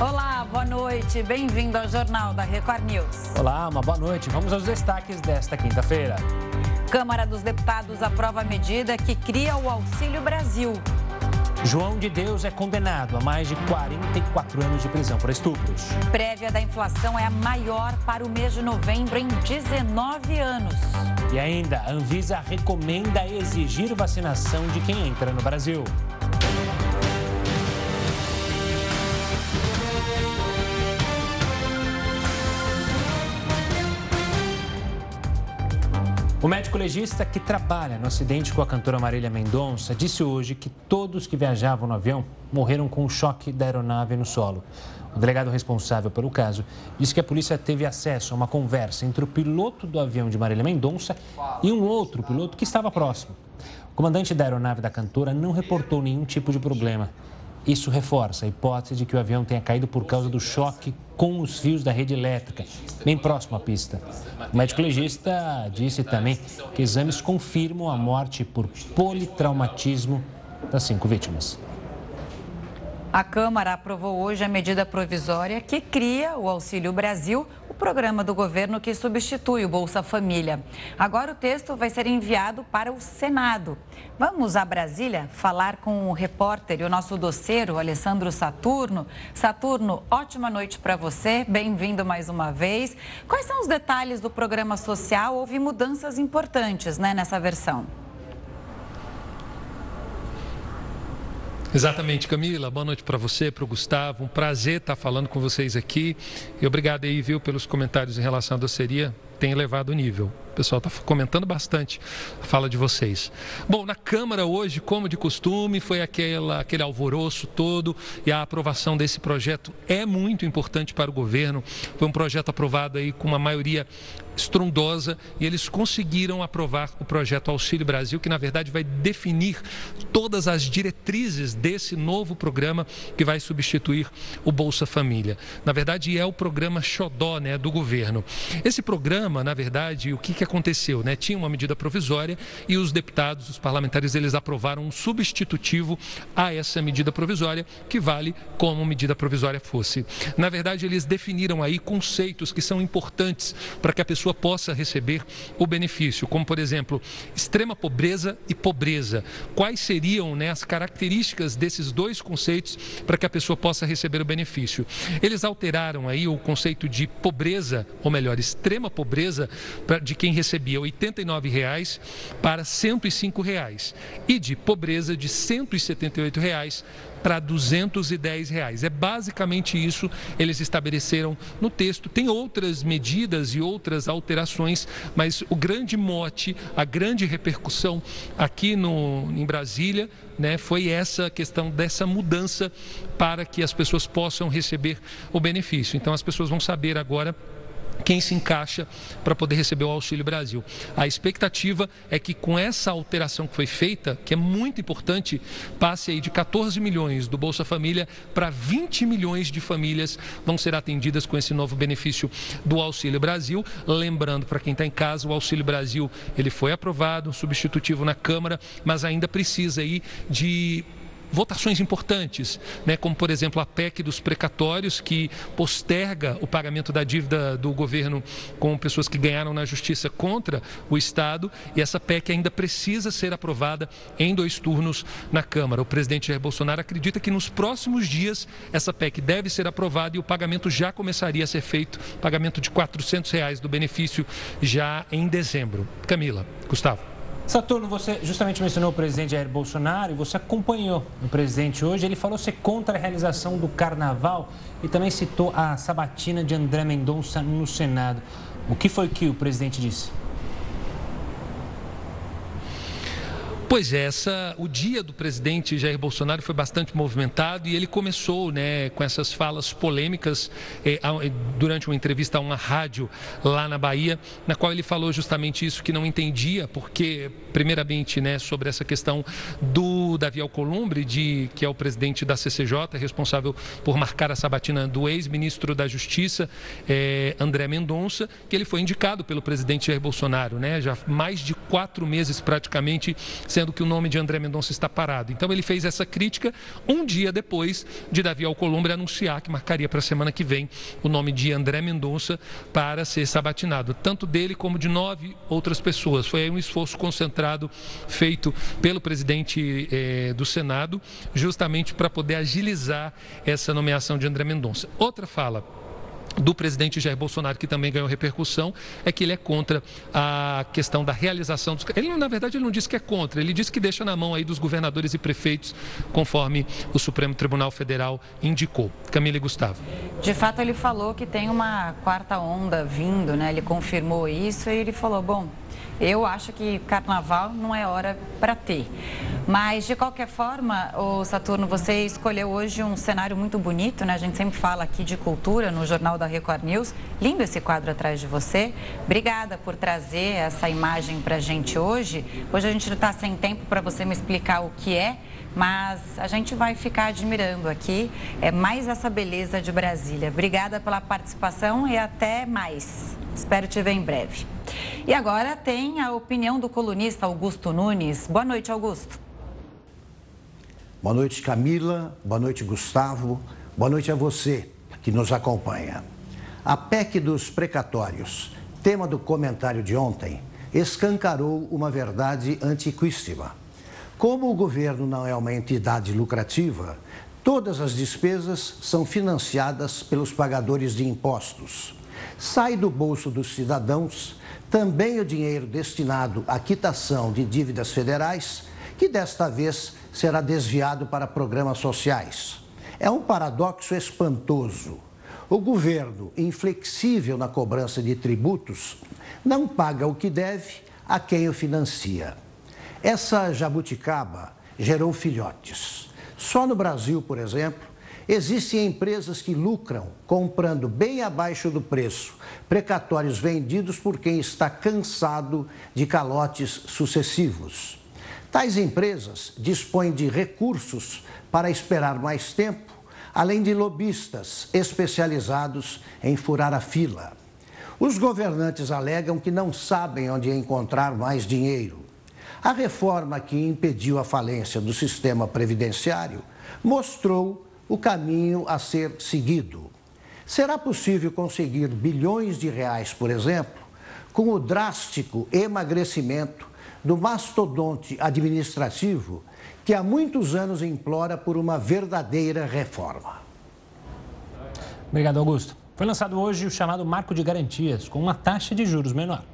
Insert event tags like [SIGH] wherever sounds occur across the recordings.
Olá, boa noite. Bem-vindo ao Jornal da Record News. Olá, uma boa noite. Vamos aos destaques desta quinta-feira. Câmara dos Deputados aprova a medida que cria o Auxílio Brasil. João de Deus é condenado a mais de 44 anos de prisão por estupros. Prévia da inflação é a maior para o mês de novembro em 19 anos. E ainda, a Anvisa recomenda exigir vacinação de quem entra no Brasil. O médico legista que trabalha no acidente com a cantora Marília Mendonça disse hoje que todos que viajavam no avião morreram com o choque da aeronave no solo. O delegado responsável pelo caso disse que a polícia teve acesso a uma conversa entre o piloto do avião de Marília Mendonça e um outro piloto que estava próximo. O comandante da aeronave da cantora não reportou nenhum tipo de problema. Isso reforça a hipótese de que o avião tenha caído por causa do choque com os fios da rede elétrica, bem próximo à pista. O médico legista disse também que exames confirmam a morte por politraumatismo das cinco vítimas. A Câmara aprovou hoje a medida provisória que cria o Auxílio Brasil, o programa do governo que substitui o Bolsa Família. Agora o texto vai ser enviado para o Senado. Vamos a Brasília falar com o repórter e o nosso doceiro, Alessandro Saturno. Saturno, ótima noite para você, bem-vindo mais uma vez. Quais são os detalhes do programa social? Houve mudanças importantes né, nessa versão. Exatamente, Camila. Boa noite para você, para o Gustavo. Um prazer estar falando com vocês aqui. E obrigado aí, viu, pelos comentários em relação à doceria. Tem elevado o nível. O pessoal está comentando bastante a fala de vocês. Bom, na Câmara hoje, como de costume, foi aquela, aquele alvoroço todo e a aprovação desse projeto é muito importante para o governo. Foi um projeto aprovado aí com uma maioria estrondosa e eles conseguiram aprovar o projeto Auxílio Brasil, que na verdade vai definir todas as diretrizes desse novo programa que vai substituir o Bolsa Família. Na verdade, é o programa Xodó né, do governo. Esse programa, na verdade, o que, que aconteceu? Né? Tinha uma medida provisória e os deputados, os parlamentares, eles aprovaram um substitutivo a essa medida provisória, que vale como medida provisória fosse. Na verdade, eles definiram aí conceitos que são importantes para que a pessoa pessoa possa receber o benefício, como por exemplo, extrema pobreza e pobreza. Quais seriam né, as características desses dois conceitos para que a pessoa possa receber o benefício? Eles alteraram aí o conceito de pobreza, ou melhor, extrema pobreza, de quem recebia 89 reais para 105 reais, e de pobreza de 178 reais para 210 reais. É basicamente isso eles estabeleceram no texto. Tem outras medidas e outras alterações, mas o grande mote, a grande repercussão aqui no, em Brasília né, foi essa questão dessa mudança para que as pessoas possam receber o benefício. Então as pessoas vão saber agora quem se encaixa para poder receber o Auxílio Brasil. A expectativa é que com essa alteração que foi feita, que é muito importante, passe aí de 14 milhões do Bolsa Família para 20 milhões de famílias vão ser atendidas com esse novo benefício do Auxílio Brasil. Lembrando para quem está em casa, o Auxílio Brasil ele foi aprovado, substitutivo na Câmara, mas ainda precisa aí de votações importantes, né, como por exemplo a PEC dos precatórios, que posterga o pagamento da dívida do governo com pessoas que ganharam na justiça contra o Estado, e essa PEC ainda precisa ser aprovada em dois turnos na Câmara. O presidente Jair Bolsonaro acredita que nos próximos dias essa PEC deve ser aprovada e o pagamento já começaria a ser feito, pagamento de 400 reais do benefício já em dezembro. Camila, Gustavo. Saturno, você justamente mencionou o presidente Jair Bolsonaro e você acompanhou o presidente hoje. Ele falou ser contra a realização do carnaval e também citou a sabatina de André Mendonça no Senado. O que foi que o presidente disse? Pois é, essa, o dia do presidente Jair Bolsonaro foi bastante movimentado e ele começou né, com essas falas polêmicas eh, durante uma entrevista a uma rádio lá na Bahia, na qual ele falou justamente isso, que não entendia, porque, primeiramente, né, sobre essa questão do Davi Alcolumbre, de, que é o presidente da CCJ, responsável por marcar a sabatina do ex-ministro da Justiça, eh, André Mendonça, que ele foi indicado pelo presidente Jair Bolsonaro, né, já mais de quatro meses praticamente sendo dizendo que o nome de André Mendonça está parado. Então ele fez essa crítica um dia depois de Davi Alcolumbre anunciar que marcaria para a semana que vem o nome de André Mendonça para ser sabatinado, tanto dele como de nove outras pessoas. Foi um esforço concentrado feito pelo presidente eh, do Senado, justamente para poder agilizar essa nomeação de André Mendonça. Outra fala do presidente Jair Bolsonaro, que também ganhou repercussão, é que ele é contra a questão da realização dos. Ele, na verdade, ele não disse que é contra, ele disse que deixa na mão aí dos governadores e prefeitos, conforme o Supremo Tribunal Federal indicou. Camila e Gustavo. De fato, ele falou que tem uma quarta onda vindo, né? Ele confirmou isso e ele falou: bom, eu acho que carnaval não é hora para ter. Mas, de qualquer forma, o Saturno, você escolheu hoje um cenário muito bonito, né? A gente sempre fala aqui de cultura no Jornal da Record News. Lindo esse quadro atrás de você. Obrigada por trazer essa imagem para a gente hoje. Hoje a gente não está sem tempo para você me explicar o que é, mas a gente vai ficar admirando aqui é mais essa beleza de Brasília. Obrigada pela participação e até mais. Espero te ver em breve. E agora tem a opinião do colunista Augusto Nunes. Boa noite, Augusto. Boa noite, Camila. Boa noite, Gustavo. Boa noite a você que nos acompanha. A PEC dos precatórios, tema do comentário de ontem, escancarou uma verdade antiquíssima. Como o governo não é uma entidade lucrativa, todas as despesas são financiadas pelos pagadores de impostos. Sai do bolso dos cidadãos também o dinheiro destinado à quitação de dívidas federais, que desta vez será desviado para programas sociais. É um paradoxo espantoso. O governo, inflexível na cobrança de tributos, não paga o que deve a quem o financia. Essa jabuticaba gerou filhotes. Só no Brasil, por exemplo, Existem empresas que lucram comprando bem abaixo do preço precatórios vendidos por quem está cansado de calotes sucessivos. Tais empresas dispõem de recursos para esperar mais tempo, além de lobistas especializados em furar a fila. Os governantes alegam que não sabem onde encontrar mais dinheiro. A reforma que impediu a falência do sistema previdenciário mostrou o caminho a ser seguido. Será possível conseguir bilhões de reais, por exemplo, com o drástico emagrecimento do mastodonte administrativo que há muitos anos implora por uma verdadeira reforma. Obrigado, Augusto. Foi lançado hoje o chamado Marco de Garantias, com uma taxa de juros menor.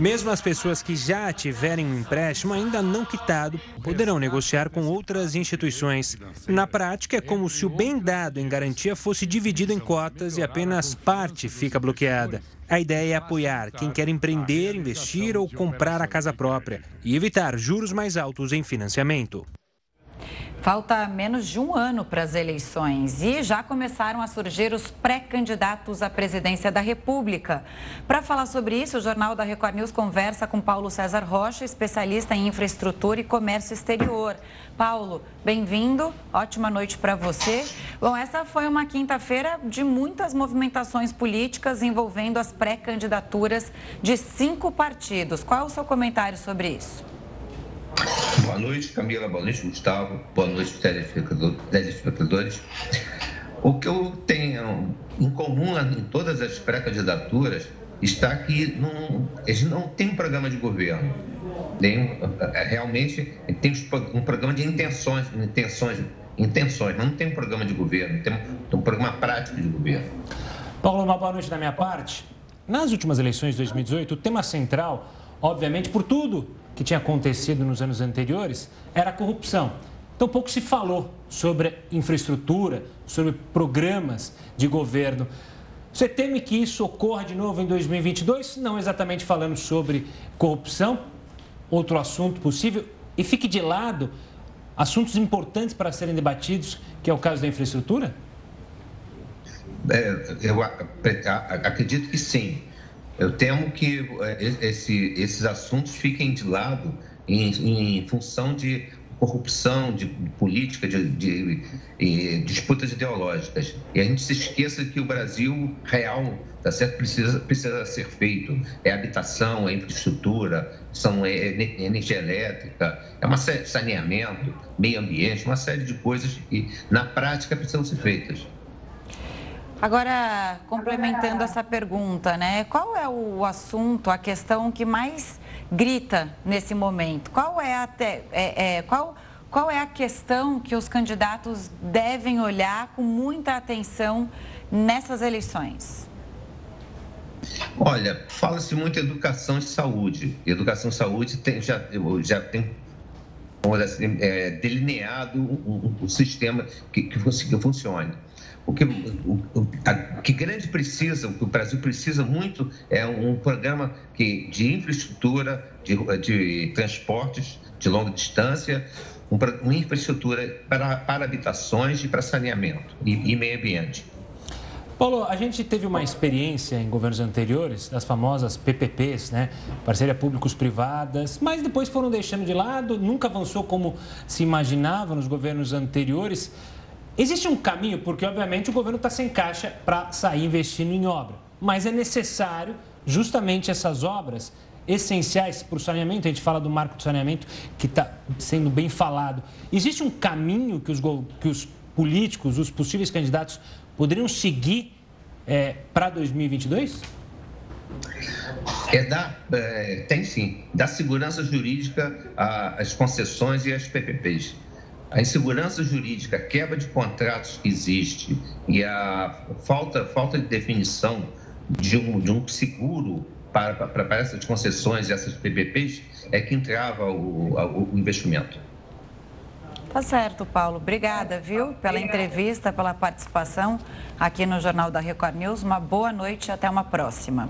Mesmo as pessoas que já tiverem um empréstimo ainda não quitado poderão negociar com outras instituições. Na prática, é como se o bem dado em garantia fosse dividido em cotas e apenas parte fica bloqueada. A ideia é apoiar quem quer empreender, investir ou comprar a casa própria e evitar juros mais altos em financiamento. Falta menos de um ano para as eleições e já começaram a surgir os pré-candidatos à presidência da República. Para falar sobre isso, o Jornal da Record News conversa com Paulo César Rocha, especialista em infraestrutura e comércio exterior. Paulo, bem-vindo, ótima noite para você. Bom, essa foi uma quinta-feira de muitas movimentações políticas envolvendo as pré-candidaturas de cinco partidos. Qual é o seu comentário sobre isso? Boa noite, Camila. Boa noite, Gustavo. Boa noite, telespectadores. O que eu tenho em comum em todas as pré-candidaturas está que não, eles não têm um programa de governo. Tem, é, realmente tem um programa de intenções, intenções, intenções, mas não tem um programa de governo, tem um programa prático de governo. Paulo, uma boa noite da minha parte. Nas últimas eleições de 2018, o tema central, obviamente, por tudo que tinha acontecido nos anos anteriores era a corrupção. Então, pouco se falou sobre infraestrutura, sobre programas de governo. Você teme que isso ocorra de novo em 2022? Não exatamente falando sobre corrupção, outro assunto possível, e fique de lado assuntos importantes para serem debatidos, que é o caso da infraestrutura? É, eu acredito que sim. Eu temo que eh, esse, esses assuntos fiquem de lado em, em função de corrupção, de política, de, de, de, disputas ideológicas. E a gente se esqueça que o Brasil real tá certo? Precisa, precisa ser feito. É habitação, é infraestrutura, são, é, é energia elétrica, é uma série de saneamento, meio ambiente, uma série de coisas que, na prática, precisam ser feitas. Agora, complementando essa pergunta, né? Qual é o assunto, a questão que mais grita nesse momento? Qual é a, te, é, é, qual, qual é a questão que os candidatos devem olhar com muita atenção nessas eleições? Olha, fala-se muito em educação e saúde. Educação e saúde tem, já, já tem assim, é, delineado um, um, um sistema que, que, que funcione. O que, o, o a, que grande precisa, o que o Brasil precisa muito é um, programa que, de infraestrutura, de, de transportes de longa distância, um, uma infraestrutura para, para habitações e para saneamento e, e meio ambiente. Paulo, a gente teve uma experiência em governos anteriores das famosas PPPs, né? Parceria públicos-privadas, mas depois foram deixando de lado, nunca avançou como se imaginava nos governos anteriores. Existe um caminho, porque obviamente o governo está sem caixa para sair investindo em obra, mas é necessário justamente essas obras essenciais para o saneamento, a gente fala do marco do saneamento que está sendo bem falado. Existe um caminho que os, que os políticos, os possíveis candidatos, poderiam seguir é, para 2022? É da, é, tem sim, da segurança jurídica às concessões e às PPPs. A insegurança jurídica, a quebra de contratos que existe e a falta, falta de definição de um, de um seguro para, para, para essas concessões e essas PPPs é que entrava o, o investimento. Tá certo, Paulo. Obrigada, viu, pela entrevista, pela participação aqui no Jornal da Record News. Uma boa noite e até uma próxima.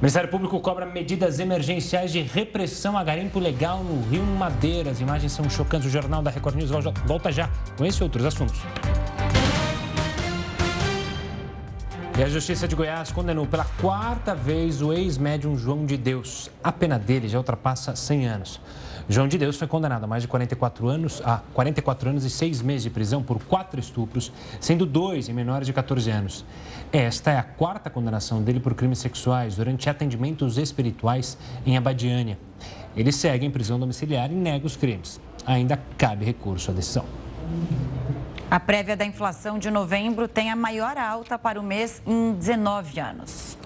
O Ministério Público cobra medidas emergenciais de repressão a garimpo legal no Rio Madeira. As imagens são chocantes. O Jornal da Record News volta já com esse e outros assuntos. E a Justiça de Goiás condenou pela quarta vez o ex-médium João de Deus. A pena dele já ultrapassa 100 anos. João de Deus foi condenado a mais de 44 anos, a 44 anos e 6 meses de prisão por quatro estupros, sendo dois em menores de 14 anos. Esta é a quarta condenação dele por crimes sexuais durante atendimentos espirituais em Abadiânia. Ele segue em prisão domiciliar e nega os crimes. Ainda cabe recurso à decisão. A prévia da inflação de novembro tem a maior alta para o mês em 19 anos.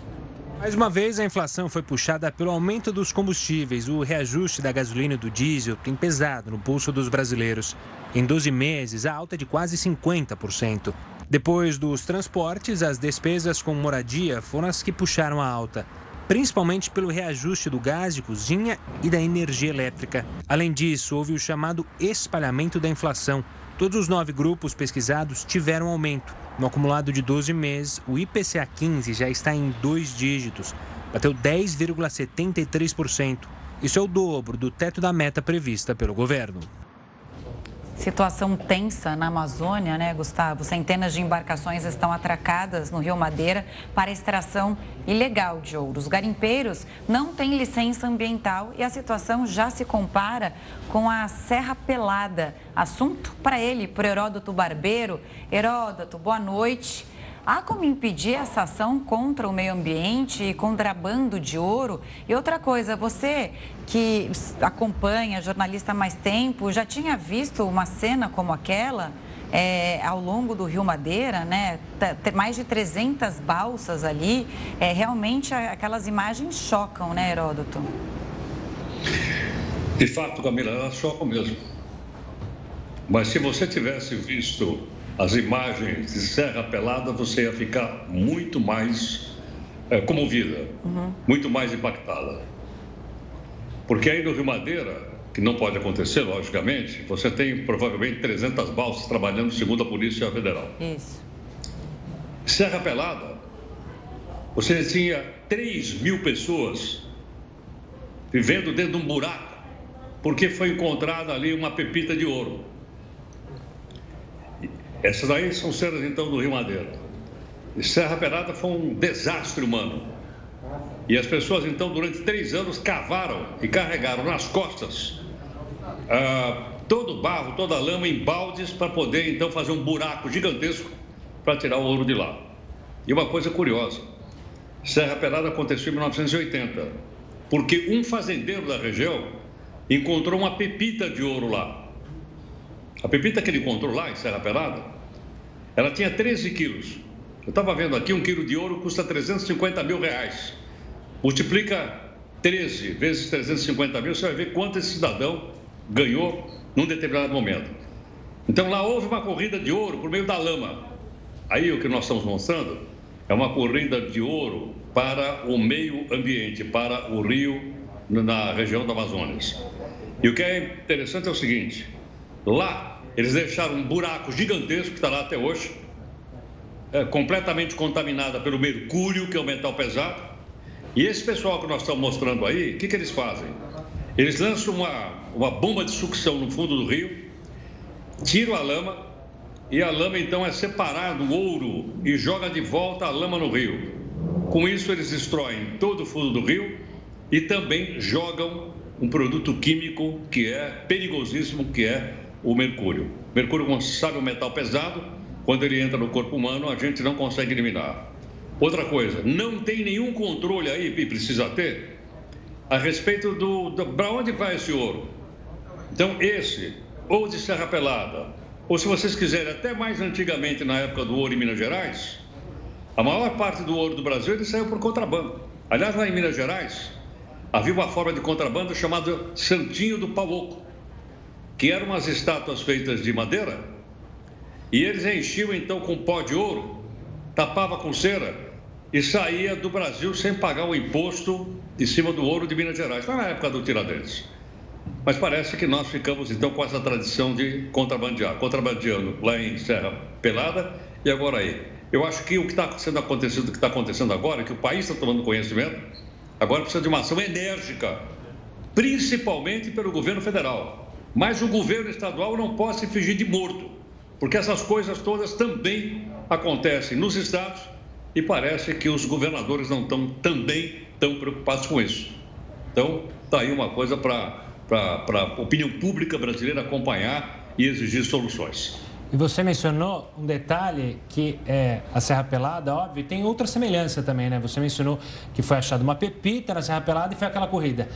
Mais uma vez, a inflação foi puxada pelo aumento dos combustíveis. O reajuste da gasolina e do diesel tem pesado no pulso dos brasileiros. Em 12 meses, a alta é de quase 50%. Depois dos transportes, as despesas com moradia foram as que puxaram a alta, principalmente pelo reajuste do gás de cozinha e da energia elétrica. Além disso, houve o chamado espalhamento da inflação. Todos os nove grupos pesquisados tiveram aumento. No acumulado de 12 meses, o IPCA 15 já está em dois dígitos, bateu 10,73%. Isso é o dobro do teto da meta prevista pelo governo. Situação tensa na Amazônia, né, Gustavo? Centenas de embarcações estão atracadas no Rio Madeira para extração ilegal de ouro. Os garimpeiros não têm licença ambiental e a situação já se compara com a Serra Pelada. Assunto para ele, por Heródoto Barbeiro. Heródoto, boa noite. Há como impedir essa ação contra o meio ambiente e contrabando de ouro? E outra coisa, você que acompanha, jornalista há mais tempo, já tinha visto uma cena como aquela? É, ao longo do Rio Madeira, né? Mais de 300 balsas ali. É, realmente aquelas imagens chocam, né, Heródoto? De fato, Camila, elas chocam mesmo. Mas se você tivesse visto as imagens de Serra Pelada, você ia ficar muito mais é, comovida, uhum. muito mais impactada. Porque aí no Rio Madeira, que não pode acontecer, logicamente, você tem provavelmente 300 balsas trabalhando segundo a Polícia Federal. Isso. Serra Pelada, você tinha 3 mil pessoas vivendo dentro de um buraco, porque foi encontrada ali uma pepita de ouro. Essas daí são cenas então do Rio Madeira. E Serra Pelada foi um desastre humano. E as pessoas então durante três anos cavaram e carregaram nas costas ah, todo o barro, toda a lama em baldes para poder então fazer um buraco gigantesco para tirar o ouro de lá. E uma coisa curiosa: Serra Pelada aconteceu em 1980, porque um fazendeiro da região encontrou uma pepita de ouro lá. A pepita que ele encontrou lá em Serra Pelada, ela tinha 13 quilos. Eu estava vendo aqui, um quilo de ouro custa 350 mil reais. Multiplica 13 vezes 350 mil, você vai ver quanto esse cidadão ganhou num determinado momento. Então lá houve uma corrida de ouro por meio da lama. Aí o que nós estamos mostrando é uma corrida de ouro para o meio ambiente, para o rio na região do Amazonas. E o que é interessante é o seguinte: lá eles deixaram um buraco gigantesco que está lá até hoje, é, completamente contaminada pelo mercúrio, que é o metal pesado. E esse pessoal que nós estamos mostrando aí, o que, que eles fazem? Eles lançam uma, uma bomba de sucção no fundo do rio, tiram a lama e a lama então é separado o ouro e joga de volta a lama no rio. Com isso eles destroem todo o fundo do rio e também jogam um produto químico que é perigosíssimo, que é o mercúrio. Mercúrio, como sabe, é um metal pesado. Quando ele entra no corpo humano, a gente não consegue eliminar. Outra coisa, não tem nenhum controle aí, e precisa ter, a respeito do, do para onde vai esse ouro. Então, esse, ou de Serra Pelada, ou se vocês quiserem, até mais antigamente, na época do ouro em Minas Gerais, a maior parte do ouro do Brasil ele saiu por contrabando. Aliás, lá em Minas Gerais, havia uma forma de contrabando chamada Santinho do Pau que eram umas estátuas feitas de madeira, e eles enchiam então com pó de ouro, tapava com cera e saía do Brasil sem pagar o imposto em cima do ouro de Minas Gerais, na época do Tiradentes. Mas parece que nós ficamos então com essa tradição de contrabandear, contrabandeando lá em Serra Pelada e agora aí. Eu acho que o que está sendo acontecendo, o que está acontecendo agora, que o país está tomando conhecimento, agora precisa de uma ação enérgica, principalmente pelo governo federal. Mas o governo estadual não pode se fingir de morto, porque essas coisas todas também acontecem nos estados e parece que os governadores não estão também tão preocupados com isso. Então, está aí uma coisa para a opinião pública brasileira acompanhar e exigir soluções. E você mencionou um detalhe que é a Serra Pelada, óbvio, tem outra semelhança também, né? Você mencionou que foi achada uma pepita na Serra Pelada e foi aquela corrida.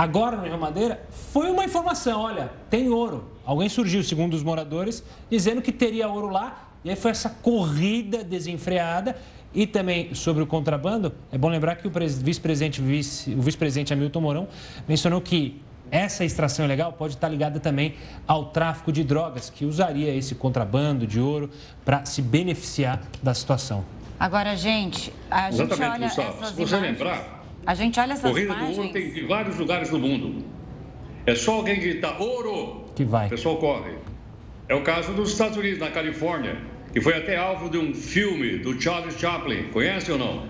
Agora no Rio Madeira foi uma informação, olha, tem ouro. Alguém surgiu, segundo os moradores, dizendo que teria ouro lá. E aí foi essa corrida desenfreada e também sobre o contrabando, é bom lembrar que o vice-presidente vice, o vice-presidente Hamilton Mourão mencionou que essa extração ilegal pode estar ligada também ao tráfico de drogas, que usaria esse contrabando de ouro para se beneficiar da situação. Agora, gente, a gente Exatamente, olha Gustavo. essas Se você imagens... lembrar, a gente olha essas corrida imagens... do ouro tem em vários lugares do mundo. É só alguém gritar ouro, que vai. o pessoal corre. É o caso dos Estados Unidos, na Califórnia, que foi até alvo de um filme do Charles Chaplin. Conhece ou não?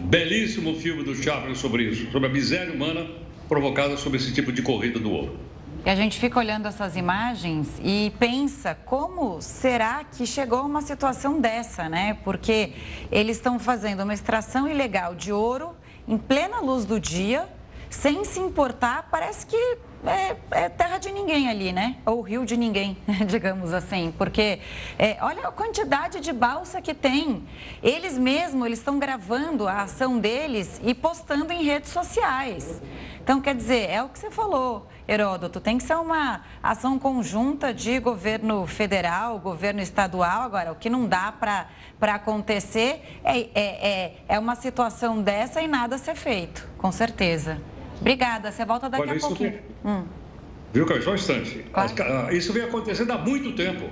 Belíssimo filme do Chaplin sobre isso, sobre a miséria humana provocada sobre esse tipo de corrida do ouro. E a gente fica olhando essas imagens e pensa como será que chegou a uma situação dessa, né? Porque eles estão fazendo uma extração ilegal de ouro em plena luz do dia, sem se importar, parece que é, é, terra de ninguém ali, né? Ou rio de ninguém, [LAUGHS] digamos assim. Porque é, olha a quantidade de balsa que tem. Eles mesmos, eles estão gravando a ação deles e postando em redes sociais. Então, quer dizer, é o que você falou, Heródoto. Tem que ser uma ação conjunta de governo federal, governo estadual. Agora, o que não dá para acontecer é, é, é, é uma situação dessa e nada ser feito, com certeza. Obrigada, você volta daqui Olha, a pouquinho. Vem... Hum. Viu, Caio? Só um instante. Claro. Ah, isso vem acontecendo há muito tempo.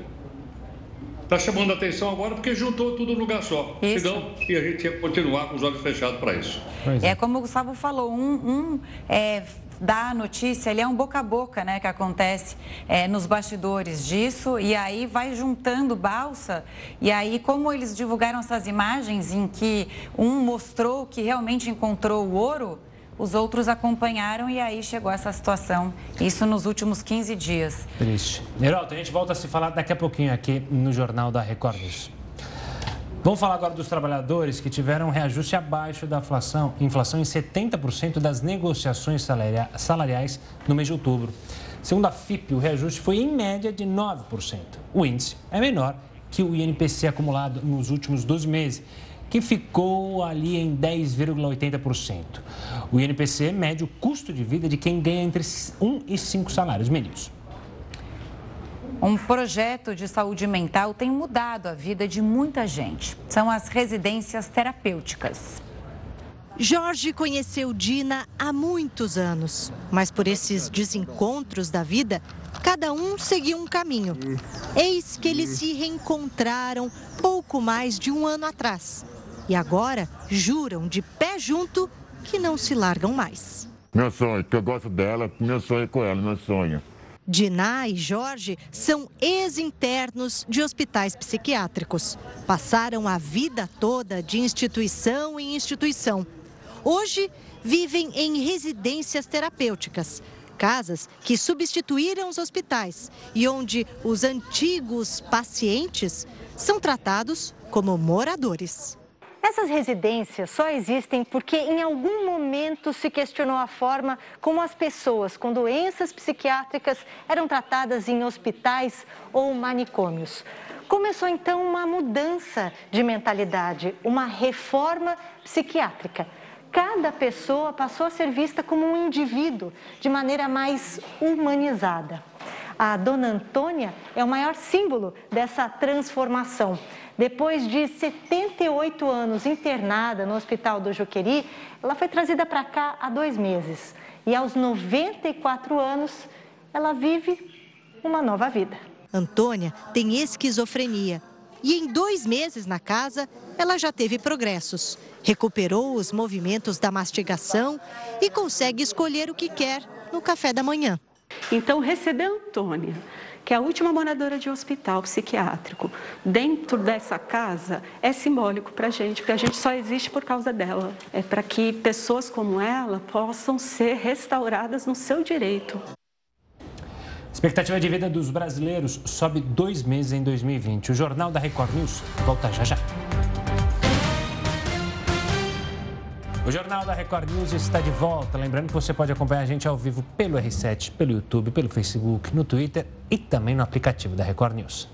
Está chamando a atenção agora porque juntou tudo num lugar só. Isso. Senão, e a gente ia continuar com os olhos fechados para isso. É. é como o Gustavo falou, um, um é, dá a notícia, ele é um boca a boca, né, que acontece é, nos bastidores disso, e aí vai juntando balsa, e aí como eles divulgaram essas imagens em que um mostrou que realmente encontrou o ouro, os outros acompanharam e aí chegou essa situação. Isso nos últimos 15 dias. Triste. Neraldo, a gente volta a se falar daqui a pouquinho aqui no Jornal da Record News. Vamos falar agora dos trabalhadores que tiveram um reajuste abaixo da inflação, inflação em 70% das negociações salariais no mês de outubro. Segundo a FIP, o reajuste foi em média de 9%. O índice é menor que o INPC acumulado nos últimos 12 meses, que ficou ali em 10,80%. O INPC mede o custo de vida de quem ganha entre 1 e 5 salários mínimos. Um projeto de saúde mental tem mudado a vida de muita gente. São as residências terapêuticas. Jorge conheceu Dina há muitos anos, mas por esses desencontros da vida, cada um seguiu um caminho. Eis que eles se reencontraram pouco mais de um ano atrás. E agora juram de pé junto que não se largam mais. Meu sonho, que eu gosto dela, meu sonho é com ela, meu sonho. Diná e Jorge são ex-internos de hospitais psiquiátricos. Passaram a vida toda de instituição em instituição. Hoje vivem em residências terapêuticas, casas que substituíram os hospitais e onde os antigos pacientes são tratados como moradores. Essas residências só existem porque em algum momento se questionou a forma como as pessoas com doenças psiquiátricas eram tratadas em hospitais ou manicômios. Começou então uma mudança de mentalidade, uma reforma psiquiátrica. Cada pessoa passou a ser vista como um indivíduo de maneira mais humanizada. A dona Antônia é o maior símbolo dessa transformação. Depois de 78 anos internada no Hospital do Juqueri, ela foi trazida para cá há dois meses. E aos 94 anos, ela vive uma nova vida. Antônia tem esquizofrenia e em dois meses na casa, ela já teve progressos. Recuperou os movimentos da mastigação e consegue escolher o que quer no café da manhã. Então, receber a Antônia que é a última moradora de hospital psiquiátrico, dentro dessa casa, é simbólico para a gente, porque a gente só existe por causa dela. É para que pessoas como ela possam ser restauradas no seu direito. Expectativa de vida dos brasileiros sobe dois meses em 2020. O Jornal da Record News volta já já. O Jornal da Record News está de volta. Lembrando que você pode acompanhar a gente ao vivo pelo R7, pelo YouTube, pelo Facebook, no Twitter e também no aplicativo da Record News.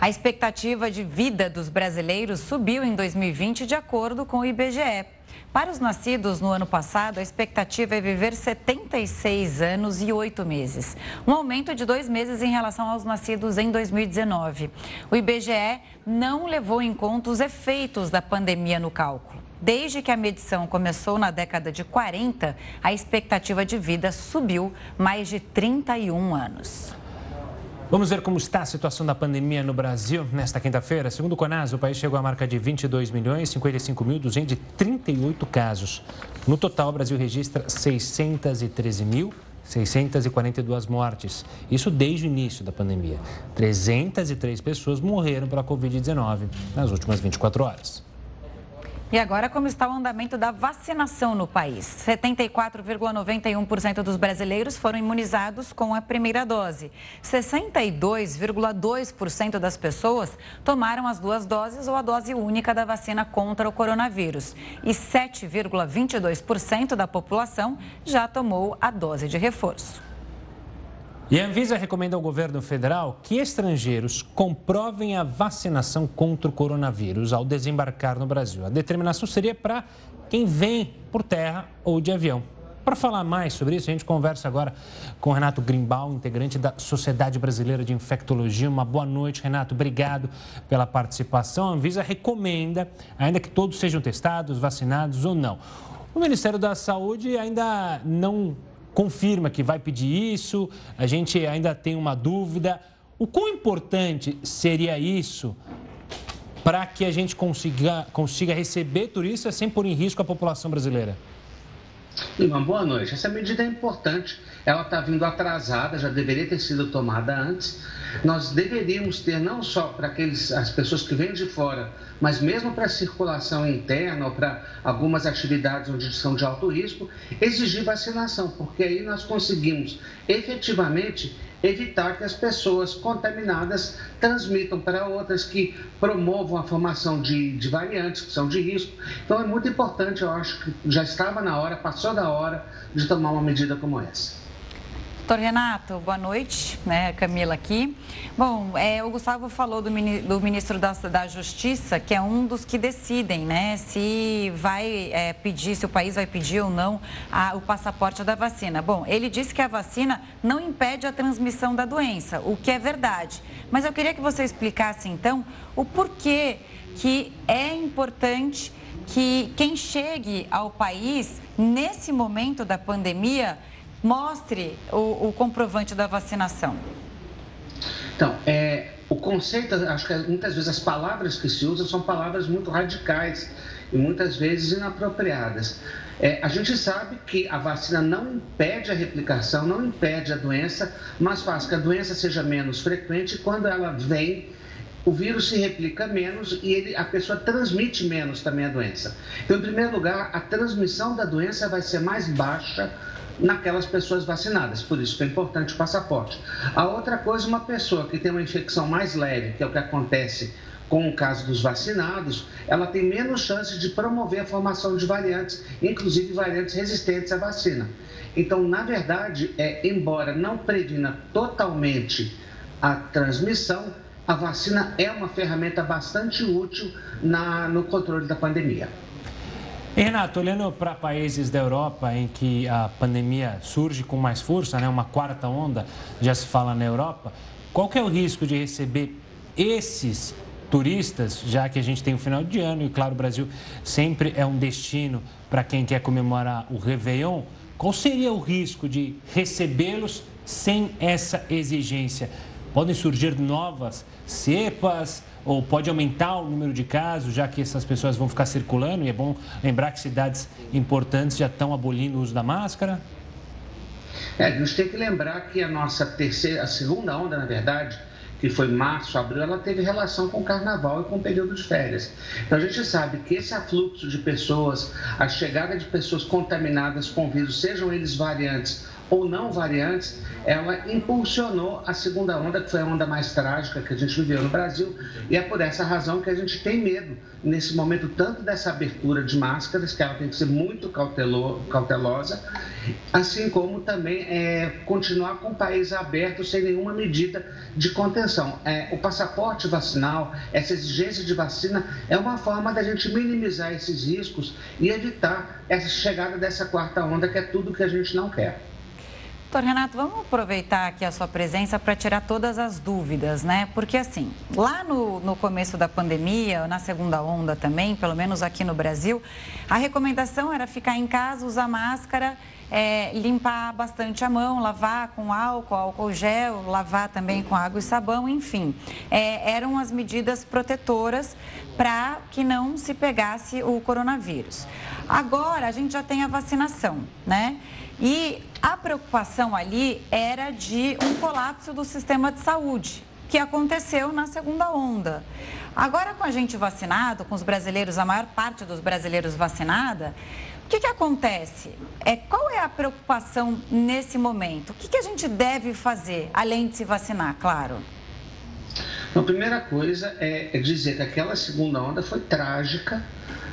A expectativa de vida dos brasileiros subiu em 2020 de acordo com o IBGE. Para os nascidos no ano passado, a expectativa é viver 76 anos e 8 meses, um aumento de dois meses em relação aos nascidos em 2019. O IBGE não levou em conta os efeitos da pandemia no cálculo. Desde que a medição começou na década de 40, a expectativa de vida subiu mais de 31 anos. Vamos ver como está a situação da pandemia no Brasil nesta quinta-feira. Segundo o CONAS, o país chegou à marca de 22 milhões 55 mil 238 casos. No total, o Brasil registra 613 mil 642 mortes. Isso desde o início da pandemia. 303 pessoas morreram pela Covid-19 nas últimas 24 horas. E agora, como está o andamento da vacinação no país? 74,91% dos brasileiros foram imunizados com a primeira dose. 62,2% das pessoas tomaram as duas doses ou a dose única da vacina contra o coronavírus. E 7,22% da população já tomou a dose de reforço. E a Anvisa recomenda ao governo federal que estrangeiros comprovem a vacinação contra o coronavírus ao desembarcar no Brasil. A determinação seria para quem vem por terra ou de avião. Para falar mais sobre isso, a gente conversa agora com Renato Grimbal, integrante da Sociedade Brasileira de Infectologia. Uma boa noite, Renato. Obrigado pela participação. A Anvisa recomenda, ainda que todos sejam testados, vacinados ou não. O Ministério da Saúde ainda não confirma que vai pedir isso, a gente ainda tem uma dúvida. O quão importante seria isso para que a gente consiga, consiga receber turistas sem pôr em risco a população brasileira? Uma boa noite. Essa medida é importante. Ela está vindo atrasada, já deveria ter sido tomada antes. Nós deveríamos ter não só para aqueles as pessoas que vêm de fora mas mesmo para a circulação interna ou para algumas atividades onde são de alto risco, exigir vacinação, porque aí nós conseguimos efetivamente evitar que as pessoas contaminadas transmitam para outras que promovam a formação de, de, variantes que são de risco. Então é muito importante, eu acho que já estava na hora, passou da hora de tomar uma medida como essa. Doutor Renato, boa noite, né? Camila aqui. Bom, é, o Gustavo falou do, do ministro da, da, Justiça, que é um dos que decidem, né? Se vai é, pedir, se o país vai pedir ou não a, o passaporte da vacina. Bom, ele disse que a vacina não impede a transmissão da doença, o que é verdade. Mas eu queria que você explicasse, então, o porquê que é importante que quem chegue ao país nesse momento da pandemia mostre o, o comprovante da vacinação? Então, é, o conceito, acho que muitas vezes as palavras que se usam são palavras muito radicais e muitas vezes inapropriadas. É, a gente sabe que a vacina não impede a replicação, não impede a doença, mas faz que a doença seja menos frequente quando ela vem o vírus se replica menos e ele, a pessoa transmite menos também a doença. Então, em primeiro lugar, a transmissão da doença vai ser mais baixa naquelas pessoas vacinadas, por isso que é importante o passaporte. A outra coisa, uma pessoa que tem uma infecção mais leve, que é o que acontece com o caso dos vacinados, ela tem menos chance de promover a formação de variantes, inclusive variantes resistentes à vacina. Então, na verdade, é, embora não previna totalmente a transmissão, a vacina é uma ferramenta bastante útil na, no controle da pandemia. E Renato, olhando para países da Europa em que a pandemia surge com mais força, né, uma quarta onda, já se fala na Europa, qual que é o risco de receber esses turistas, já que a gente tem o final de ano e, claro, o Brasil sempre é um destino para quem quer comemorar o Réveillon, qual seria o risco de recebê-los sem essa exigência? Podem surgir novas cepas ou pode aumentar o número de casos, já que essas pessoas vão ficar circulando? E é bom lembrar que cidades importantes já estão abolindo o uso da máscara. É, a gente tem que lembrar que a nossa terceira, a segunda onda, na verdade, que foi março, abril, ela teve relação com o carnaval e com o período de férias. Então a gente sabe que esse afluxo de pessoas, a chegada de pessoas contaminadas com vírus, sejam eles variantes ou não variantes, ela impulsionou a segunda onda, que foi a onda mais trágica que a gente viveu no Brasil, e é por essa razão que a gente tem medo, nesse momento, tanto dessa abertura de máscaras, que ela tem que ser muito cautelo, cautelosa, assim como também é, continuar com o país aberto sem nenhuma medida de contenção. É, o passaporte vacinal, essa exigência de vacina, é uma forma da gente minimizar esses riscos e evitar essa chegada dessa quarta onda, que é tudo que a gente não quer. Doutor Renato, vamos aproveitar aqui a sua presença para tirar todas as dúvidas, né? Porque assim, lá no, no começo da pandemia, na segunda onda também, pelo menos aqui no Brasil, a recomendação era ficar em casa, usar máscara, é, limpar bastante a mão, lavar com álcool, álcool gel, lavar também com água e sabão, enfim. É, eram as medidas protetoras para que não se pegasse o coronavírus. Agora a gente já tem a vacinação, né? E a preocupação ali era de um colapso do sistema de saúde, que aconteceu na segunda onda. Agora, com a gente vacinado, com os brasileiros, a maior parte dos brasileiros vacinada, o que, que acontece? É, qual é a preocupação nesse momento? O que, que a gente deve fazer, além de se vacinar, claro? Então, a primeira coisa é, é dizer que aquela segunda onda foi trágica,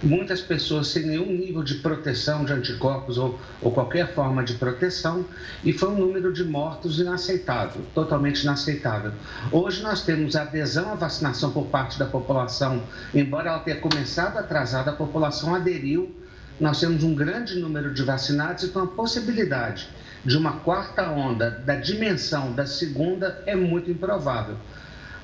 muitas pessoas sem nenhum nível de proteção de anticorpos ou, ou, qualquer forma de proteção, e foi um número de mortos inaceitável, totalmente inaceitável. Hoje nós temos adesão à vacinação por parte da população, embora ela tenha começado atrasada, a população aderiu. Nós temos um grande número de vacinados, então a possibilidade de uma quarta onda da dimensão da segunda é muito improvável.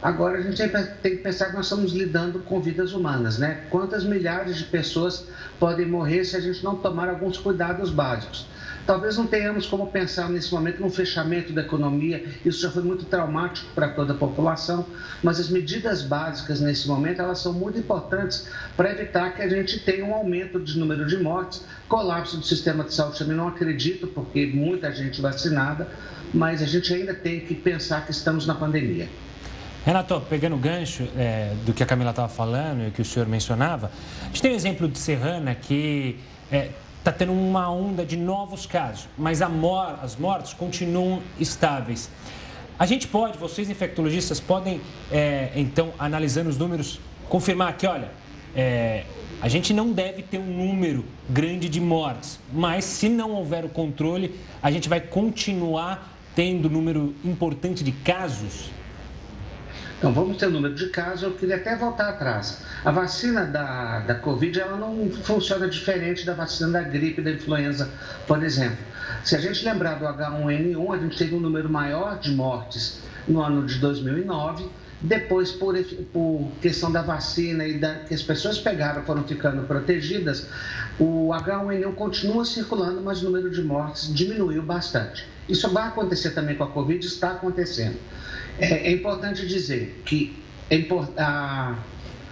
Agora a gente tem que pensar que nós estamos lidando com vidas humanas, né? Quantas milhares de pessoas podem morrer se a gente não tomar alguns cuidados básicos? Talvez não tenhamos como pensar nesse momento no fechamento da economia, isso já foi muito traumático para toda a população, mas as medidas básicas nesse momento elas são muito importantes para evitar que a gente tenha um aumento de número de mortes, colapso do sistema de saúde também não acredito, porque muita gente vacinada, mas a gente ainda tem que pensar que estamos na pandemia. Renato, pegando o gancho é, do que a Camila estava falando e que o senhor mencionava, a gente tem o exemplo de Serrana que está é, tá tendo uma onda de novos casos, mas mor as mortes continuam estáveis. A gente pode, vocês infectologistas, podem, é, então, analisando os números, confirmar que, olha, é, a gente não deve ter um número grande de mortes, mas se não houver o controle, a gente vai continuar tendo número importante de casos? Então, vamos ter número de casos. Eu queria até voltar atrás. A vacina da, da Covid ela não funciona diferente da vacina da gripe, da influenza, por exemplo. Se a gente lembrar do H1N1, a gente teve um número maior de mortes no ano de 2009. Depois, por, por questão da vacina e da, que as pessoas pegaram foram ficando protegidas, o H1N1 continua circulando, mas o número de mortes diminuiu bastante. Isso vai acontecer também com a Covid, está acontecendo. É, é importante dizer que é a,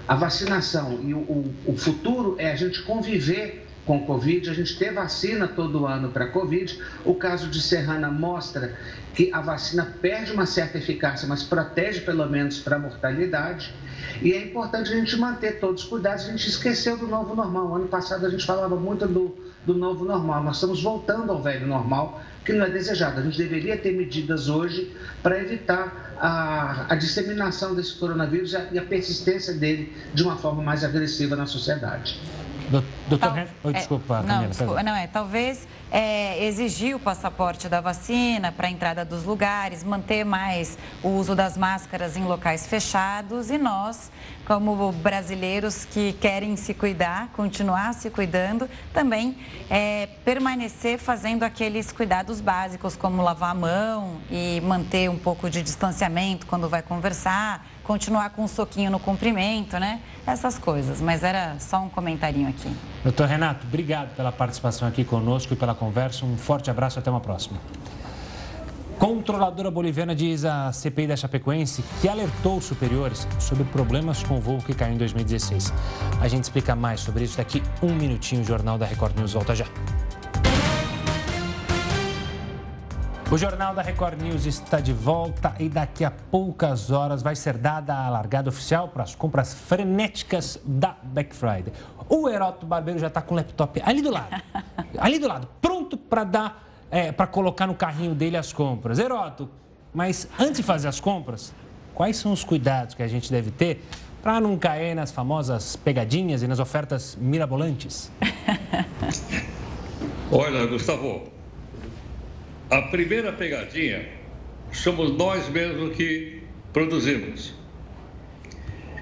a vacinação e o, o, o futuro é a gente conviver com o Covid, a gente ter vacina todo ano para Covid. O caso de Serrana mostra que a vacina perde uma certa eficácia, mas protege pelo menos para a mortalidade. E é importante a gente manter todos os cuidados. A gente esqueceu do novo normal. Ano passado a gente falava muito do, do novo normal. Nós estamos voltando ao velho normal, que não é desejado. A gente deveria ter medidas hoje para evitar a, a, disseminação desse coronavírus e a persistência dele de uma forma mais agressiva na sociedade. Doutor, Tal, desculpa, é, Camila, não, desculpa, não é. Talvez é, exigir o passaporte da vacina para a entrada dos lugares, manter mais o uso das máscaras em locais fechados e nós, como brasileiros que querem se cuidar, continuar se cuidando, também é, permanecer fazendo aqueles cuidados básicos, como lavar a mão e manter um pouco de distanciamento quando vai conversar continuar com um soquinho no comprimento, né? Essas coisas. Mas era só um comentarinho aqui. Doutor Renato, obrigado pela participação aqui conosco e pela conversa. Um forte abraço até uma próxima. Controladora boliviana diz à CPI da Chapecoense que alertou os superiores sobre problemas com o voo que caiu em 2016. A gente explica mais sobre isso daqui um minutinho. O Jornal da Record News volta já. O Jornal da Record News está de volta e daqui a poucas horas vai ser dada a largada oficial para as compras frenéticas da Black Friday. O Heroto Barbeiro já está com o laptop ali do lado, [LAUGHS] ali do lado, pronto para dar, é, para colocar no carrinho dele as compras. Heroto, mas antes de fazer as compras, quais são os cuidados que a gente deve ter para não cair nas famosas pegadinhas e nas ofertas mirabolantes? [LAUGHS] Olha, Gustavo, a primeira pegadinha somos nós mesmos que produzimos.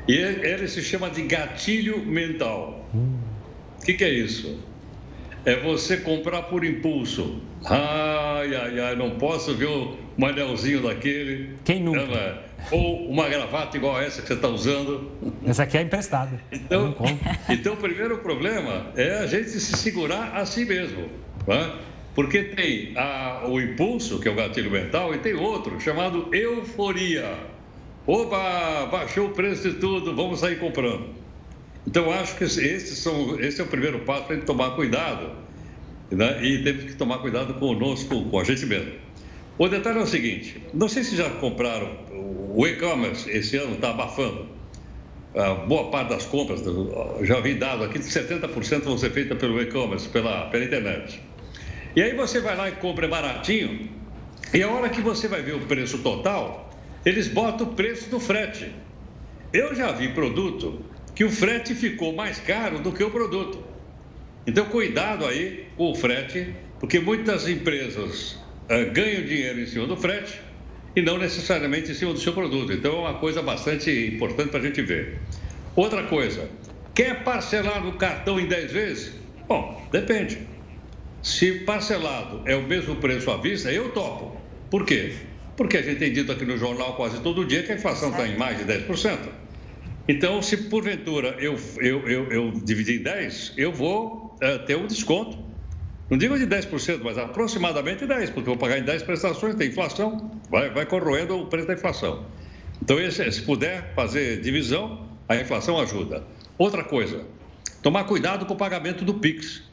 E ele se chama de gatilho mental. O que, que é isso? É você comprar por impulso. Ai, ai, ai, não posso ver um anelzinho daquele. Quem nunca? É? Ou uma gravata igual essa que você está usando. Essa aqui é emprestada. Então, [LAUGHS] então, o primeiro problema é a gente se segurar a si mesmo. Né? Porque tem a, o impulso, que é o gatilho mental, e tem outro chamado euforia. Opa, baixou o preço de tudo, vamos sair comprando. Então, acho que esses são, esse é o primeiro passo para a gente tomar cuidado. Né? E temos que tomar cuidado conosco, com a gente mesmo. O detalhe é o seguinte: não sei se já compraram, o e-commerce esse ano está abafando. A boa parte das compras, já vi dado aqui, de 70% vão ser feitas pelo e-commerce, pela, pela internet. E aí você vai lá e compra baratinho, e a hora que você vai ver o preço total, eles botam o preço do frete. Eu já vi produto que o frete ficou mais caro do que o produto. Então, cuidado aí o frete, porque muitas empresas uh, ganham dinheiro em cima do frete e não necessariamente em cima do seu produto. Então, é uma coisa bastante importante para a gente ver. Outra coisa, quer parcelar no cartão em 10 vezes? Bom, depende. Se parcelado é o mesmo preço à vista, eu topo. Por quê? Porque a gente tem dito aqui no jornal quase todo dia que a inflação está em mais de 10%. Então, se porventura eu, eu, eu, eu dividir em 10, eu vou é, ter um desconto. Não digo de 10%, mas aproximadamente 10%, porque vou pagar em 10 prestações, tem inflação, vai, vai corroendo o preço da inflação. Então, esse, se puder fazer divisão, a inflação ajuda. Outra coisa, tomar cuidado com o pagamento do PIX.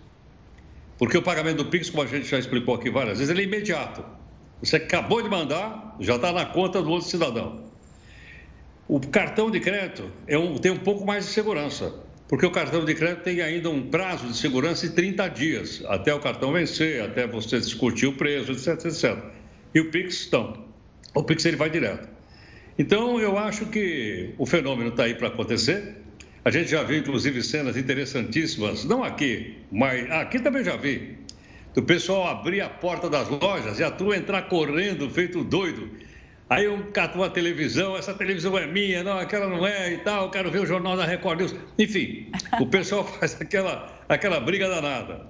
Porque o pagamento do Pix, como a gente já explicou aqui várias vezes, ele é imediato. Você acabou de mandar, já está na conta do outro cidadão. O cartão de crédito é um, tem um pouco mais de segurança, porque o cartão de crédito tem ainda um prazo de segurança de 30 dias, até o cartão vencer, até você discutir o preço, etc, etc. E o Pix, não. O Pix ele vai direto. Então, eu acho que o fenômeno está aí para acontecer. A gente já viu, inclusive, cenas interessantíssimas, não aqui, mas aqui também já vi, do pessoal abrir a porta das lojas e a turma entrar correndo, feito doido. Aí um catou a televisão, essa televisão é minha, não, aquela não é e tal, quero ver o Jornal da Record News. Enfim, o pessoal [LAUGHS] faz aquela, aquela briga danada.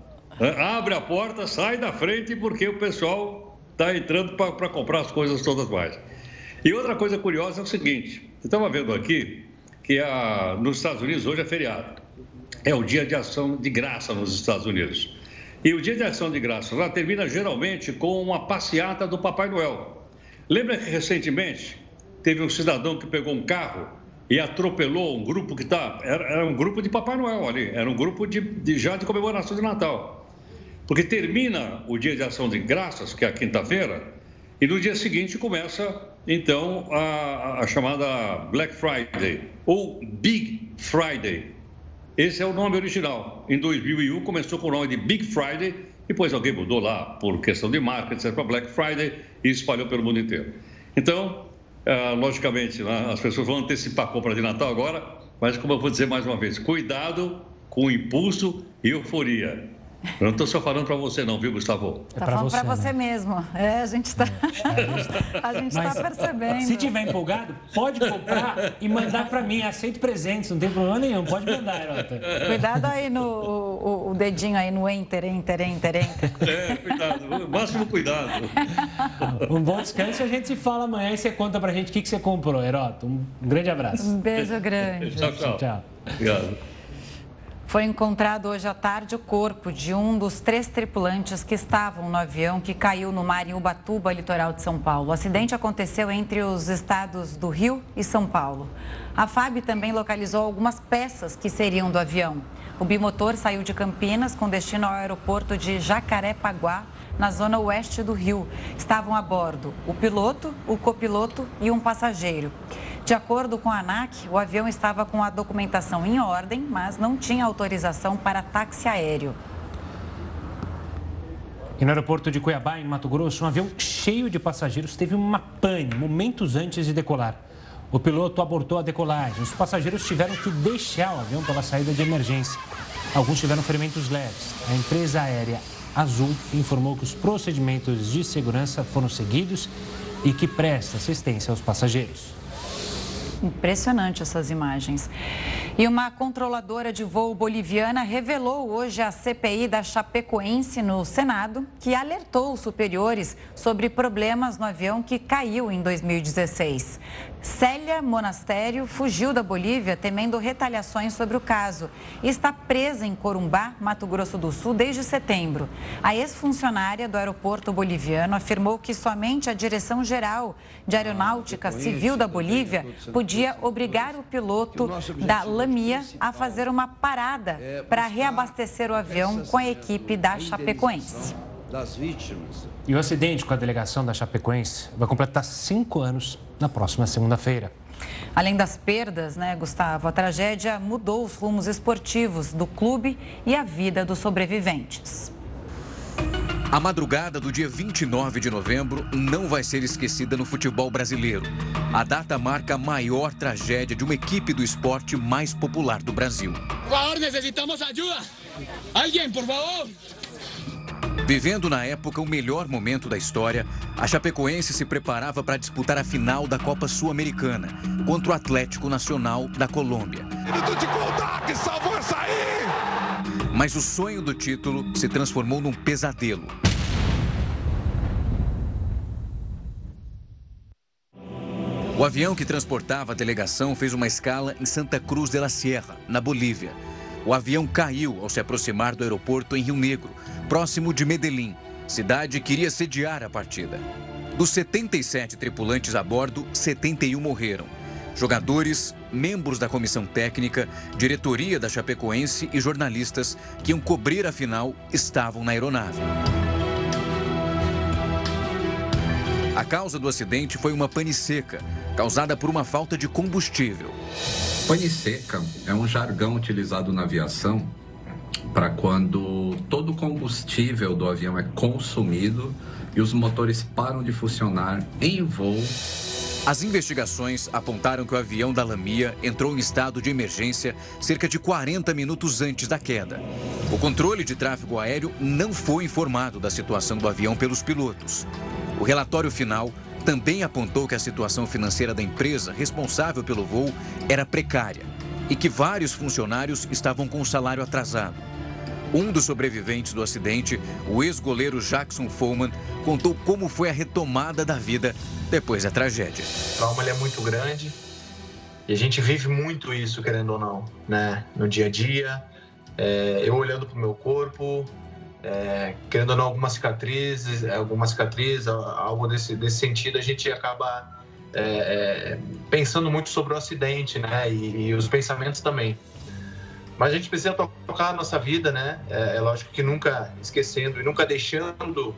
Abre a porta, sai da frente, porque o pessoal está entrando para comprar as coisas todas mais. E outra coisa curiosa é o seguinte: você estava vendo aqui que a, nos Estados Unidos hoje é feriado. É o dia de ação de graça nos Estados Unidos. E o dia de ação de graça lá termina geralmente com uma passeata do Papai Noel. Lembra que recentemente teve um cidadão que pegou um carro e atropelou um grupo que está. Era, era, um grupo de Papai Noel ali, era um grupo de, de, já de comemoração de Natal. Porque termina o dia de ação de graças, que é a quinta-feira, e no dia seguinte começa, então, a, a chamada Black Friday, ou Big Friday. Esse é o nome original. Em 2001 começou com o nome de Big Friday, depois alguém mudou lá por questão de marca, etc., para Black Friday e espalhou pelo mundo inteiro. Então, uh, logicamente, né, as pessoas vão antecipar a compra de Natal agora, mas como eu vou dizer mais uma vez, cuidado com impulso e euforia. Eu não estou só falando para você, não, viu, Gustavo? Está é falando para você, né? mesmo. É, a gente está [LAUGHS] a gente tá percebendo. Se tiver empolgado, pode comprar e mandar para mim. Aceito presentes, não tem problema nenhum. Pode mandar, Herota. Cuidado aí no o, o, dedinho aí no enter, enter, enter, enter. É, cuidado. Máximo cuidado. Um bom descanso e a gente se fala amanhã e você conta para a gente o que, que você comprou, Herota. Um grande abraço. Um beijo grande. tchau, tchau. tchau. Obrigado. Foi encontrado hoje à tarde o corpo de um dos três tripulantes que estavam no avião que caiu no mar em Ubatuba, litoral de São Paulo. O acidente aconteceu entre os estados do Rio e São Paulo. A FAB também localizou algumas peças que seriam do avião. O bimotor saiu de Campinas com destino ao aeroporto de Jacarepaguá, na zona oeste do Rio. Estavam a bordo o piloto, o copiloto e um passageiro. De acordo com a ANAC, o avião estava com a documentação em ordem, mas não tinha autorização para táxi aéreo. E no aeroporto de Cuiabá, em Mato Grosso, um avião cheio de passageiros teve uma pane momentos antes de decolar. O piloto abortou a decolagem. Os passageiros tiveram que deixar o avião pela saída de emergência. Alguns tiveram ferimentos leves. A empresa aérea Azul informou que os procedimentos de segurança foram seguidos e que presta assistência aos passageiros. Impressionante essas imagens. E uma controladora de voo boliviana revelou hoje à CPI da Chapecoense no Senado que alertou os superiores sobre problemas no avião que caiu em 2016. Célia Monastério fugiu da Bolívia temendo retaliações sobre o caso e está presa em Corumbá, Mato Grosso do Sul, desde setembro. A ex-funcionária do aeroporto boliviano afirmou que somente a Direção-Geral de Aeronáutica Civil da Bolívia podia obrigar o piloto da Lamia a fazer uma parada para reabastecer o avião com a equipe da Chapecoense das vítimas. E o acidente com a delegação da Chapecoense vai completar cinco anos na próxima segunda-feira. Além das perdas, né, Gustavo, a tragédia mudou os rumos esportivos do clube e a vida dos sobreviventes. A madrugada do dia 29 de novembro não vai ser esquecida no futebol brasileiro. A data marca a maior tragédia de uma equipe do esporte mais popular do Brasil. Por favor, necessitamos ajuda. Alguém, por favor. Vivendo na época o melhor momento da história, a Chapecoense se preparava para disputar a final da Copa Sul-Americana contra o Atlético Nacional da Colômbia. Mas o sonho do título se transformou num pesadelo. O avião que transportava a delegação fez uma escala em Santa Cruz de la Sierra, na Bolívia. O avião caiu ao se aproximar do aeroporto em Rio Negro, próximo de Medellín, cidade que iria sediar a partida. Dos 77 tripulantes a bordo, 71 morreram. Jogadores, membros da comissão técnica, diretoria da Chapecoense e jornalistas que iam cobrir a final estavam na aeronave. A causa do acidente foi uma pane seca, causada por uma falta de combustível. Pane seca é um jargão utilizado na aviação para quando todo o combustível do avião é consumido e os motores param de funcionar em voo As investigações apontaram que o avião da Lamia entrou em estado de emergência cerca de 40 minutos antes da queda. O controle de tráfego aéreo não foi informado da situação do avião pelos pilotos. O relatório final também apontou que a situação financeira da empresa responsável pelo voo era precária e que vários funcionários estavam com o salário atrasado. Um dos sobreviventes do acidente, o ex-goleiro Jackson Follman, contou como foi a retomada da vida depois da tragédia. O trauma é muito grande e a gente vive muito isso, querendo ou não, né? No dia a dia, é, eu olhando para o meu corpo, é, querendo ou não, algumas cicatrizes, alguma cicatriz, algo desse, desse sentido, a gente acaba é, é, pensando muito sobre o acidente, né? E, e, os pensamentos também. Mas a gente precisa tocar a nossa vida, né? É, é, lógico que nunca esquecendo e nunca deixando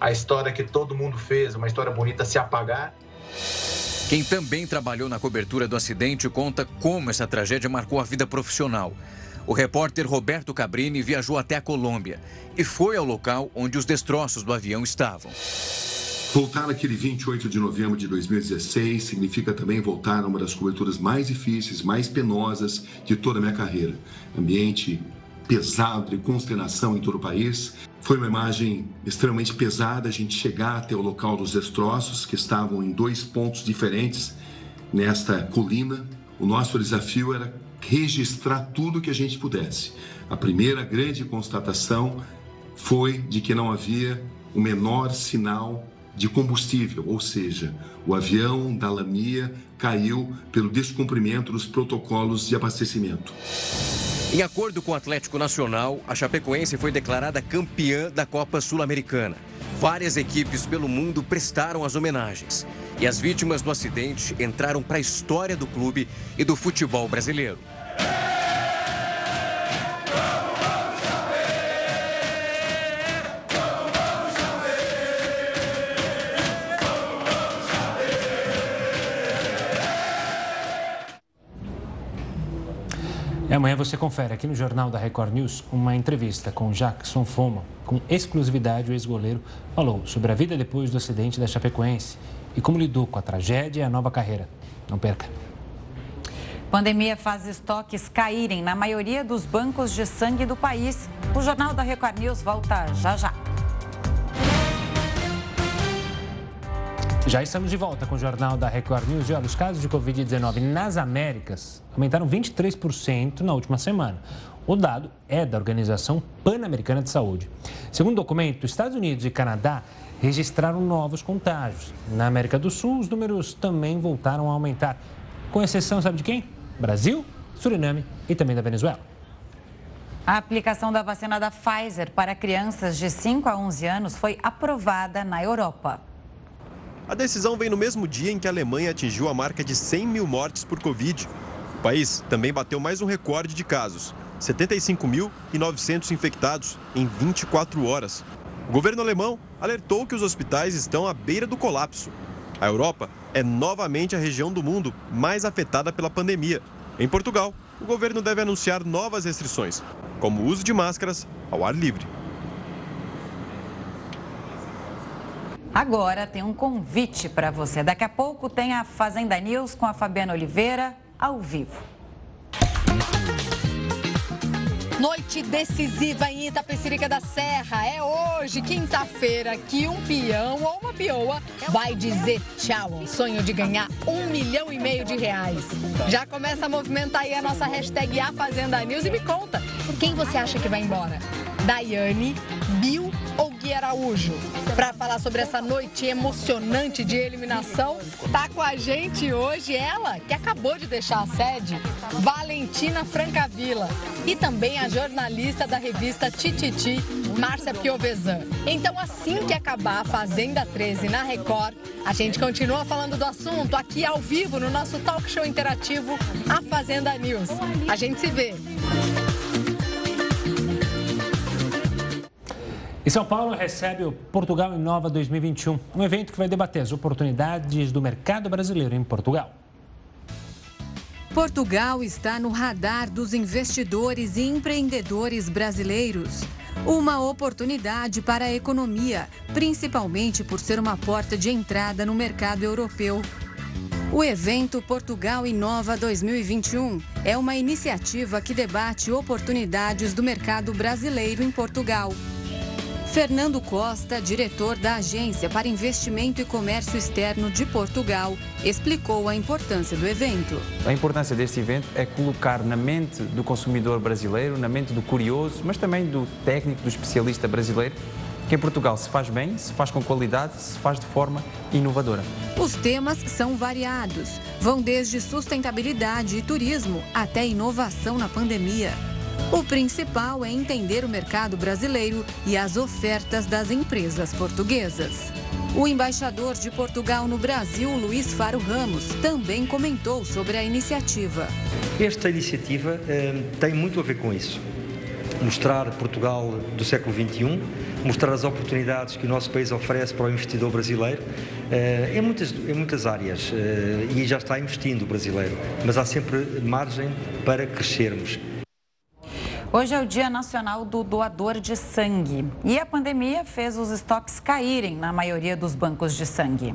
a história que todo mundo fez, uma história bonita, se apagar. Quem também trabalhou na cobertura do acidente conta como essa tragédia marcou a vida profissional. O repórter Roberto Cabrini viajou até a Colômbia e foi ao local onde os destroços do avião estavam. Voltar naquele 28 de novembro de 2016 significa também voltar a uma das coberturas mais difíceis, mais penosas de toda a minha carreira. Ambiente pesado, de consternação em todo o país. Foi uma imagem extremamente pesada a gente chegar até o local dos destroços, que estavam em dois pontos diferentes nesta colina. O nosso desafio era registrar tudo que a gente pudesse. A primeira grande constatação foi de que não havia o menor sinal de combustível, ou seja, o avião da Lamia caiu pelo descumprimento dos protocolos de abastecimento. Em acordo com o Atlético Nacional, a Chapecoense foi declarada campeã da Copa Sul-Americana. Várias equipes pelo mundo prestaram as homenagens. E as vítimas do acidente entraram para a história do clube e do futebol brasileiro. E amanhã você confere aqui no Jornal da Record News uma entrevista com Jackson Foma. Com exclusividade, o ex-goleiro falou sobre a vida depois do acidente da Chapecoense e como lidou com a tragédia e a nova carreira. Não perca. Pandemia faz estoques caírem na maioria dos bancos de sangue do país. O Jornal da Record News volta já já. Já estamos de volta com o Jornal da Record News. E olha, os casos de Covid-19 nas Américas aumentaram 23% na última semana. O dado é da Organização Pan-Americana de Saúde. Segundo o documento, Estados Unidos e Canadá registraram novos contágios. Na América do Sul, os números também voltaram a aumentar. Com exceção, sabe de quem? Brasil, Suriname e também da Venezuela. A aplicação da vacina da Pfizer para crianças de 5 a 11 anos foi aprovada na Europa. A decisão vem no mesmo dia em que a Alemanha atingiu a marca de 100 mil mortes por Covid. O país também bateu mais um recorde de casos: 75.900 infectados em 24 horas. O governo alemão alertou que os hospitais estão à beira do colapso. A Europa é novamente a região do mundo mais afetada pela pandemia. Em Portugal, o governo deve anunciar novas restrições, como o uso de máscaras ao ar livre. Agora tem um convite para você. Daqui a pouco tem a Fazenda News com a Fabiana Oliveira ao vivo. Noite decisiva em Itapecerica da Serra. É hoje, quinta-feira, que um peão ou uma pioa vai dizer tchau ao sonho de ganhar um milhão e meio de reais. Já começa a movimentar aí a nossa hashtag A Fazenda News e me conta, quem você acha que vai embora? Daiane, Bill ou Gui Araújo? Para falar sobre essa noite emocionante de eliminação, tá com a gente hoje ela, que acabou de deixar a sede, Valentina Francavilla, e também a jornalista da revista Tititi, Márcia Piovesan. Então, assim que acabar a Fazenda 13 na Record, a gente continua falando do assunto aqui ao vivo no nosso talk show interativo, A Fazenda News. A gente se vê. E São Paulo recebe o Portugal Inova 2021, um evento que vai debater as oportunidades do mercado brasileiro em Portugal. Portugal está no radar dos investidores e empreendedores brasileiros. Uma oportunidade para a economia, principalmente por ser uma porta de entrada no mercado europeu. O evento Portugal Inova 2021 é uma iniciativa que debate oportunidades do mercado brasileiro em Portugal. Fernando Costa, diretor da Agência para Investimento e Comércio Externo de Portugal, explicou a importância do evento. A importância deste evento é colocar na mente do consumidor brasileiro, na mente do curioso, mas também do técnico, do especialista brasileiro, que em Portugal se faz bem, se faz com qualidade, se faz de forma inovadora. Os temas são variados, vão desde sustentabilidade e turismo até inovação na pandemia. O principal é entender o mercado brasileiro e as ofertas das empresas portuguesas. O embaixador de Portugal no Brasil, Luiz Faro Ramos, também comentou sobre a iniciativa. Esta iniciativa eh, tem muito a ver com isso. Mostrar Portugal do século XXI, mostrar as oportunidades que o nosso país oferece para o investidor brasileiro eh, em, muitas, em muitas áreas eh, e já está investindo o brasileiro, mas há sempre margem para crescermos. Hoje é o Dia Nacional do Doador de Sangue e a pandemia fez os estoques caírem na maioria dos bancos de sangue.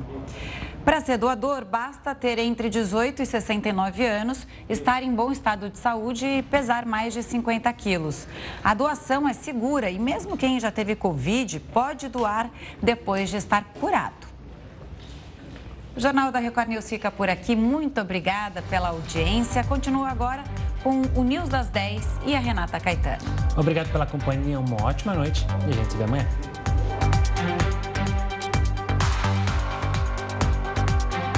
Para ser doador, basta ter entre 18 e 69 anos, estar em bom estado de saúde e pesar mais de 50 quilos. A doação é segura e mesmo quem já teve Covid pode doar depois de estar curado. O Jornal da Record News fica por aqui. Muito obrigada pela audiência. Continua agora com o News das 10 e a Renata Caetano. Obrigado pela companhia, uma ótima noite e a gente se vê amanhã.